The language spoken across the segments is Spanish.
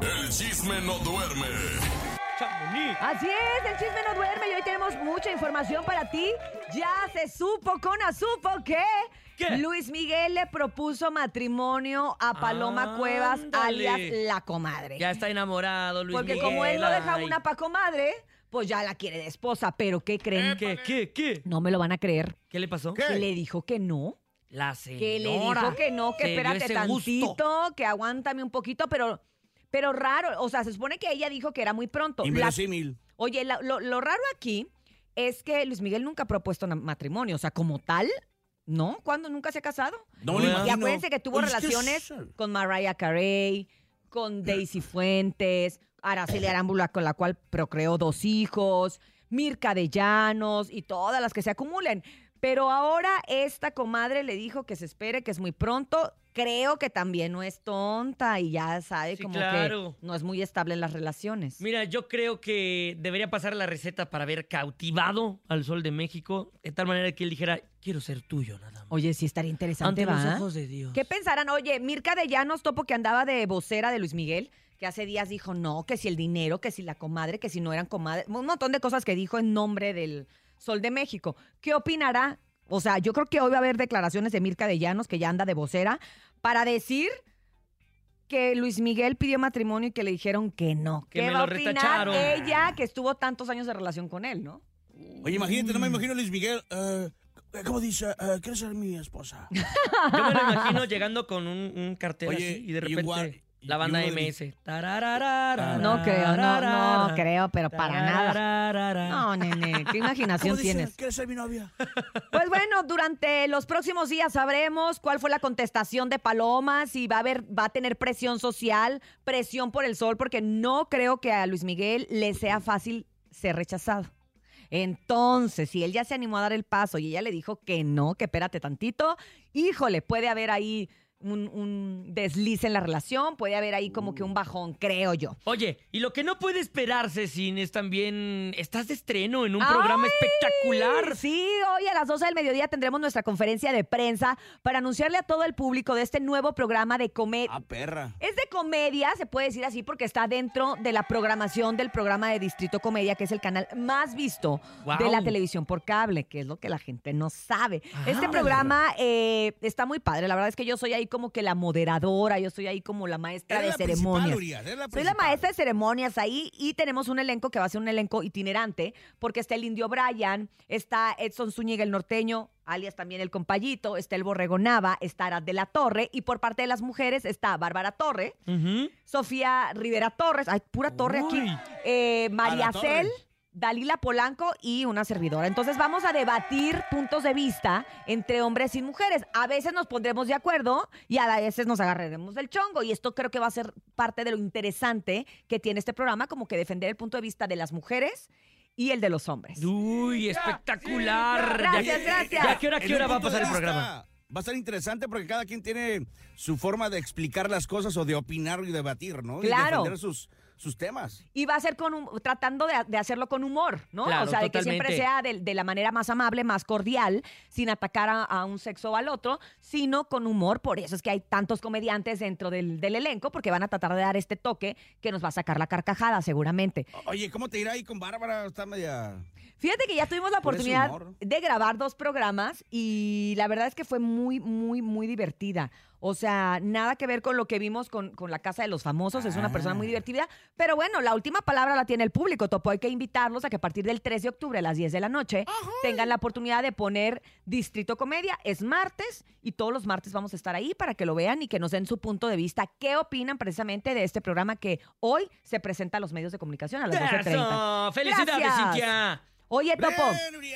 El chisme no duerme. Así es, el chisme no duerme y hoy tenemos mucha información para ti. Ya se supo con supo que ¿Qué? Luis Miguel le propuso matrimonio a Paloma Cuevas, Ándale. alias la comadre. Ya está enamorado, Luis Porque Miguel. como él no deja ay. una pa' comadre, pues ya la quiere de esposa. Pero ¿qué creen? ¿Qué, qué, qué? No me lo van a creer. ¿Qué le pasó? Que le dijo que no. La señora. Que le dijo que no, que Se dio espérate ese tantito, gusto. que aguántame un poquito, pero, pero raro. O sea, se supone que ella dijo que era muy pronto. La- Inverosímil. Oye, la- lo, lo raro aquí es que Luis Miguel nunca ha propuesto matrimonio. O sea, como tal, ¿no? ¿Cuándo nunca se ha casado? No Y acuérdense que tuvo Oye, relaciones es- con Mariah Carey, con Daisy Fuentes, Araceli Arámbula, con la cual procreó dos hijos, Mirka de Llanos y todas las que se acumulen. Pero ahora esta comadre le dijo que se espere, que es muy pronto. Creo que también no es tonta y ya sabe Sí, como claro. que no es muy estable en las relaciones. Mira, yo creo que debería pasar la receta para haber cautivado al sol de México, de tal manera que él dijera, quiero ser tuyo nada más. Oye, sí estaría interesante, Ante los ojos de Dios. ¿Qué pensarán? Oye, Mirka de Llanos, topo que andaba de vocera de Luis Miguel, que hace días dijo no, que si el dinero, que si la comadre, que si no eran comadre, un montón de cosas que dijo en nombre del Sol de México. ¿Qué opinará? O sea, yo creo que hoy va a haber declaraciones de Mirka de Llanos, que ya anda de vocera, para decir que Luis Miguel pidió matrimonio y que le dijeron que no. Que ¿Qué me va a lo opinar retacharon. ella que estuvo tantos años de relación con él, no? Oye, imagínate, no me imagino a Luis Miguel. eh, ¿Cómo dice? Eh, ¿Quieres ser mi esposa? Yo me lo imagino llegando con un, un cartel Oye, así y de y repente la banda MS. No creo, no, creo, pero para nada. No, nene, qué imaginación ¿Cómo dice? tienes. ¿Quieres ser mi novia? Pues bueno, durante los próximos días sabremos cuál fue la contestación de Paloma, si va a haber, va a tener presión social, presión por el sol, porque no creo que a Luis Miguel le sea fácil ser rechazado. Entonces, si él ya se animó a dar el paso y ella le dijo que no, que espérate tantito, híjole, puede haber ahí un, un desliz en la relación, puede haber ahí como que un bajón, creo yo. Oye, y lo que no puede esperarse, Sin, es también. Estás de estreno en un ¡Ay! programa espectacular. Sí, hoy a las 12 del mediodía tendremos nuestra conferencia de prensa para anunciarle a todo el público de este nuevo programa de comedia. Ah, perra. Es de comedia, se puede decir así, porque está dentro de la programación del programa de Distrito Comedia, que es el canal más visto de la televisión por cable, que es lo que la gente no sabe. Ah. Este programa eh, está muy padre. La verdad es que yo soy ahí como que la moderadora, yo soy ahí como la maestra de la ceremonias. Urias, eres la Soy la maestra de ceremonias ahí y tenemos un elenco que va a ser un elenco itinerante porque está el indio Brian, está Edson Zúñiga el norteño, alias también el compayito, está el Borrego Nava, está Arad de la Torre y por parte de las mujeres está Bárbara Torre. Sofía Rivera Torres, hay pura torre aquí, eh, María torre. Dalila Polanco y una servidora. Entonces vamos a debatir puntos de vista entre hombres y mujeres. A veces nos pondremos de acuerdo y a veces nos agarraremos del chongo. Y esto creo que va a ser parte de lo interesante que tiene este programa, como que defender el punto de vista de las mujeres y el de los hombres. Uy, espectacular. Gracias, ¿De a- gracias. ¿De a qué hora, qué hora va a pasar el programa? Va a estar interesante porque cada quien tiene su forma de explicar las cosas o de opinar y debatir, ¿no? Claro. Y defender sus, sus temas. Y va a ser con un- tratando de, de hacerlo con humor, ¿no? Claro, o sea, de que siempre sea de, de la manera más amable, más cordial, sin atacar a, a un sexo o al otro, sino con humor. Por eso es que hay tantos comediantes dentro del, del elenco, porque van a tratar de dar este toque que nos va a sacar la carcajada, seguramente. Oye, ¿cómo te irá ahí con Bárbara? Está media... Fíjate que ya tuvimos la oportunidad de grabar dos programas y la verdad es que fue muy, muy, muy divertida. O sea, nada que ver con lo que vimos con, con la Casa de los Famosos. Es una persona muy Ah. divertida. Pero bueno, la última palabra la tiene el público. Topo, hay que invitarlos a que a partir del 3 de octubre a las 10 de la noche tengan la oportunidad de poner Distrito Comedia. Es martes y todos los martes vamos a estar ahí para que lo vean y que nos den su punto de vista. ¿Qué opinan precisamente de este programa que hoy se presenta a los medios de comunicación a las 12.30? ¡Eso! ¡Felicidades, Gracias. Cintia! Oye, Topo,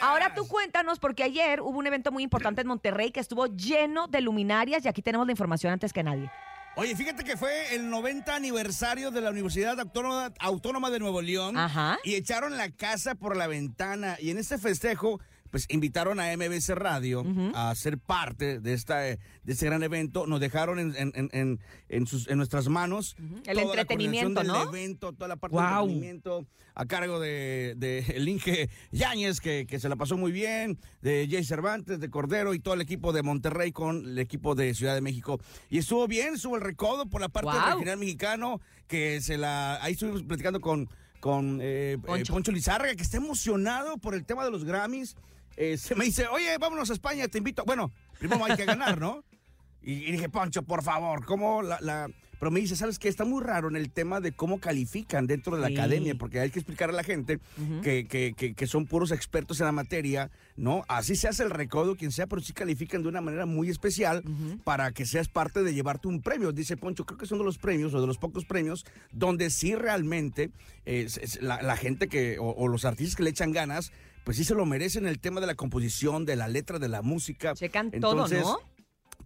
ahora tú cuéntanos, porque ayer hubo un evento muy importante en Monterrey que estuvo lleno de luminarias y aquí tenemos la información antes que nadie. Oye, fíjate que fue el 90 aniversario de la Universidad Autónoma, Autónoma de Nuevo León. Ajá. Y echaron la casa por la ventana. Y en este festejo pues invitaron a MBC Radio a ser parte de, esta, eh, de este gran evento. Nos dejaron en, en- en- en- sus, nuestras manos El toda entretenimiento, ¿no? del evento, toda la parte del entretenimiento a cargo de, de el Inge Yáñez, que, que se la pasó muy bien, de Jay Cervantes, de Cordero y todo el equipo de Monterrey con el equipo de Ciudad de México. Y estuvo bien, estuvo el recodo por la parte del regional mexicano, que se la... Ahí estuvimos platicando con, con eh, eh, Poncho. Poncho Lizárraga, que está emocionado por el tema de los Grammys. Eh, se me dice, oye, vámonos a España, te invito. Bueno, primero hay que ganar, ¿no? Y, y dije, Poncho, por favor, ¿cómo la, la- Pero me dice, ¿sabes qué? Está muy raro en el tema de cómo califican dentro de la Sí. academia, porque hay que explicar a la gente que, que- que- que son puros expertos en la materia, ¿no? Así se hace el recodo, quien sea, pero sí califican de una manera muy especial para que seas parte de llevarte un premio. Dice Poncho, creo que son de los premios o de los pocos premios donde sí realmente eh, la, la gente que, o, o los artistas que le echan ganas, pues sí se lo merecen el tema de la composición, de la letra, de la música. Checan todo, ¿no?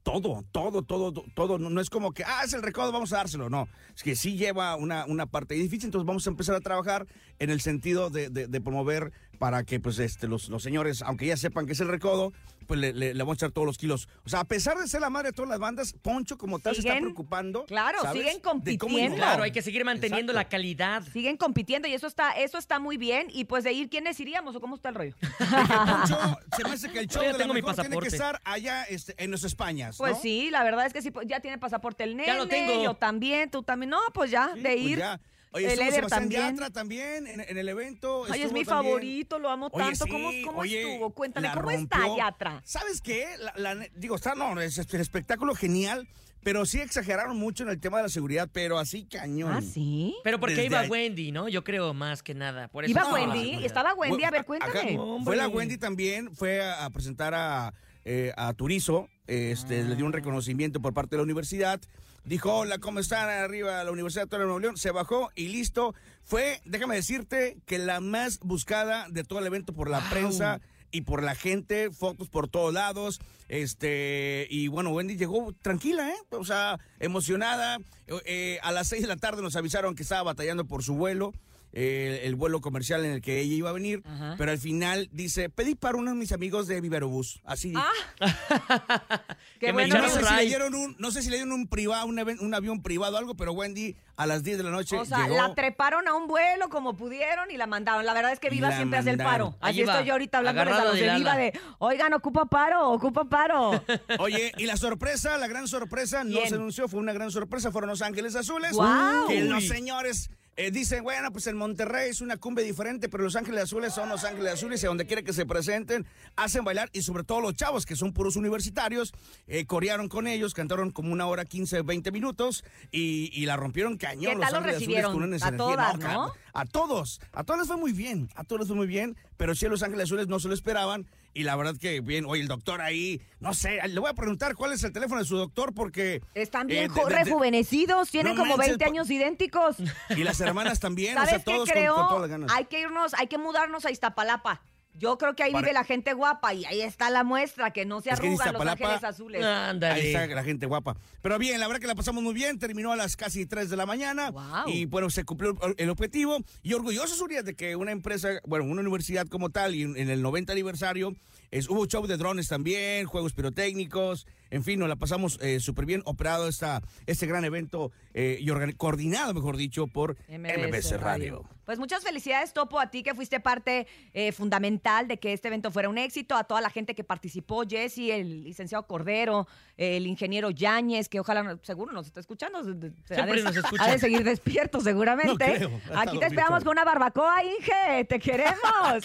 Todo, todo, todo, to- todo. No, no es como que, ah, es el recodo, vamos a dárselo. No, es que sí lleva una, una parte difícil. Entonces vamos a empezar a trabajar en el sentido de- de promover para que pues este, los, los señores, aunque ya sepan que es el recodo, pues le, le- le vamos a echar todos los kilos. O sea, a pesar de ser la madre de todas las bandas, Poncho como tal se está preocupando. claro, ¿sabes? siguen compitiendo. Claro, hay que seguir manteniendo Exacto. la calidad. Siguen compitiendo y eso está, eso está muy bien. Y pues de ir, ¿quiénes iríamos o cómo está el rollo? Poncho, se me hace que el show de la tengo mi mejor tiene que pasaporte. estar allá este, en los Españas, Pues sí, la verdad es que sí, pues, ya tiene pasaporte el nene, Ya lo tengo. yo también, tú también. No, pues ya, Sí, de pues ir. ya. Oye, el estuvo Eder Sebastián también. Yatra también en, en el evento. Ay, es mi también. favorito, lo amo Oye, tanto. sí, ¿Cómo, cómo oye, estuvo? Cuéntame, ¿cómo está rompió. Yatra? ¿Sabes qué? La- la ne- digo, está, no, es, es el espectáculo genial, pero sí exageraron mucho en el tema de la seguridad, pero así cañón. Ah, sí. Pero porque Desde iba ahí- Wendy, ¿no? Yo creo más que nada. Por eso Iba estaba la Wendy, estaba Wendy. A ver, cuéntame. fue la. Wendy también, fue a, a presentar a, eh, a Turizo, este, le dio un reconocimiento por parte de la universidad. Dijo, hola, ¿cómo están? Arriba de la Universidad de Nuevo León. Se bajó y listo. Fue, déjame decirte, que la más buscada de todo el evento por la Wow. prensa y por la gente, fotos por todos lados. Este, y bueno, Wendy llegó tranquila, ¿eh? O sea, emocionada. Eh, eh, a las seis de la tarde nos avisaron que estaba batallando por su vuelo. Eh, el vuelo comercial en el que ella iba a venir, Ajá. pero al final dice, pedí para uno de mis amigos de Viverobús, así. Ah, qué Que me bueno. no, echaron sé si le dieron un, no sé si le dieron un privado, un, avión privado, algo, pero Wendy a las 10 de la noche O sea, llegó. la treparon a un vuelo como pudieron y la mandaron. La verdad es que Viva la siempre hace el paro. Va, estoy yo ahorita a agarrado los de Viva de, oigan, ocupa paro, ocupa paro. Oye, y la sorpresa, la gran sorpresa, no se anunció, fue una gran sorpresa, fueron Los Ángeles Azules. ¡Guau! Que los señores eh, dicen, bueno, pues en Monterrey es una cumbre diferente, pero Los Ángeles Azules son Los Ángeles Azules y a donde quiera que se presenten, hacen bailar y sobre todo los chavos, que son puros universitarios, eh, corearon con ellos, cantaron como una hora, 15, 20 minutos y, y la rompieron cañón. ¿Qué Los tal los Ángeles Azules recibieron? con una A todas, ¿no? A todos, a todos les fue muy bien, a todos les fue muy bien, pero sí a Los Ángeles Azules no se lo esperaban y la verdad que bien, oye, el doctor ahí, no sé, le voy a preguntar cuál es el teléfono de su doctor porque... Están eh, bien de- de- rejuvenecidos, tienen No como manches, 20 pa- años idénticos. Y las hermanas también, o ¿Sabes sea, qué todos con- creo? con, todas las ganas. hay que irnos, hay que mudarnos a Iztapalapa. Yo creo que ahí Para- vive la gente guapa y ahí está la muestra, que no se Es que en arrugan los ángeles azules. Ahí Ándale. está la gente guapa. Pero bien, la verdad que la pasamos muy bien. Terminó a las casi 3 de la mañana. Guau. Y bueno, se cumplió el- objetivo. Y orgullosos, Urias, de que una empresa, bueno, una universidad como tal, y en, en el 90 aniversario, es, hubo show de drones también, juegos pirotécnicos. En fin, nos la pasamos eh, súper bien operado esta, este gran evento eh, y coordinado, mejor dicho, por MBC, Radio. Pues muchas felicidades, Topo, a ti que fuiste parte eh, fundamental de que este evento fuera un éxito, a toda la gente que participó, Jesse, el licenciado Cordero, el ingeniero Yáñez, que ojalá, seguro nos está escuchando. se- ha de- nos escucha. Ha de seguir despierto, seguramente. No creo, ha Aquí te esperamos con una barbacoa, Inge, te queremos.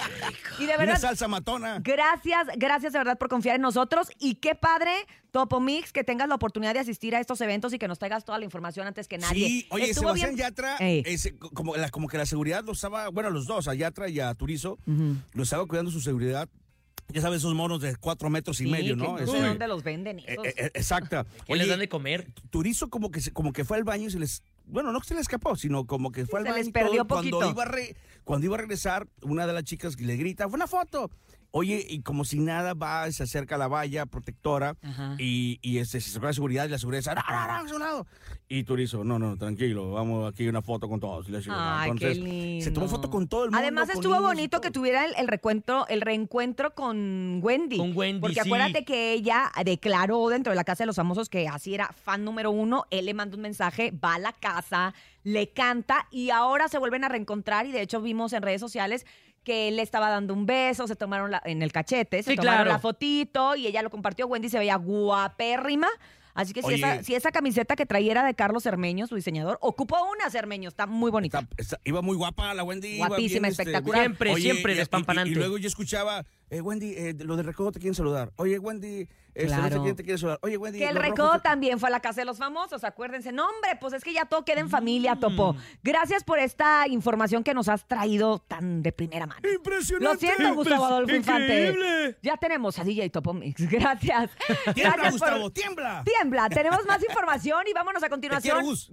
y de Y una verdad, salsa matona. Gracias, gracias de verdad por confiar en nosotros y qué padre, Topo Mix, que tengas la oportunidad de asistir a estos eventos y que nos traigas toda la información antes que nadie. Sí, oye, Estuvo Sebastián bien- Yatra, ese, como, la, como que la seguridad lo estaba, bueno, los dos, a Yatra y a Turizo, lo estaba cuidando su seguridad. Ya sabes, esos monos de cuatro metros y Sí, medio, ¿no? no sé Este, dónde los venden eh, esos. eh, eh, exacta. ¿Qué les dan de comer? Turizo como que, se- como que fue al baño y se les... Bueno, no que se le escapó, sino como que fue al se baño. les y todo, perdió y cuando poquito. iba, re- cuando iba a regresar, una de las chicas le grita, fue una foto. Oye, y como si nada va, se acerca a la valla protectora Ajá. y, y este, se acerca la seguridad y la seguridad dice, no, no, no, a su lado. Y tú dices, no, no, tranquilo, vamos aquí una foto con todos. Ay, qué Entonces, lindo. se tomó foto con todo el mundo. Además estuvo niños bonito que tuviera el, el reencuentro, el reencuentro con Wendy. Con Wendy, Porque sí. acuérdate que ella declaró dentro de la casa de los famosos que así era fan número uno. Él le manda un mensaje, va a la casa, le canta y ahora se vuelven a reencontrar. Y de hecho vimos en redes sociales que él le estaba dando un beso, se tomaron la- en el cachete, se Sí, tomaron claro. la fotito y ella lo compartió. Wendy se veía guapérrima. Así que si Oye. esa, si esa camiseta que traía era de Carlos Cermeño, su diseñador, ocupó una Cermeño, está muy bonita. Está- está- iba muy guapa la Wendy. iba Guapísima, bien, este, espectacular. Siempre, Oye, siempre y- y- despampanante. Y, y luego yo escuchaba, eh, Wendy, eh, lo de Recodo te quieren saludar. Oye, Wendy, sé Claro. quién te quiere saludar. Oye, Wendy. Que el los recodo te- también fue a la casa de los famosos, acuérdense. No, hombre, pues es que ya todo queda en familia, Mm. Topo. Gracias por esta información que nos has traído tan de primera mano. Impresionante. Lo siento, Gustavo Adolfo Infante. Increíble. Ya tenemos a DJ Topo Mix. Gracias. Tiembla, Gracias por- Gustavo, tiembla. Tiembla. Tenemos más información y vámonos a Te quiero, continuación. Gus.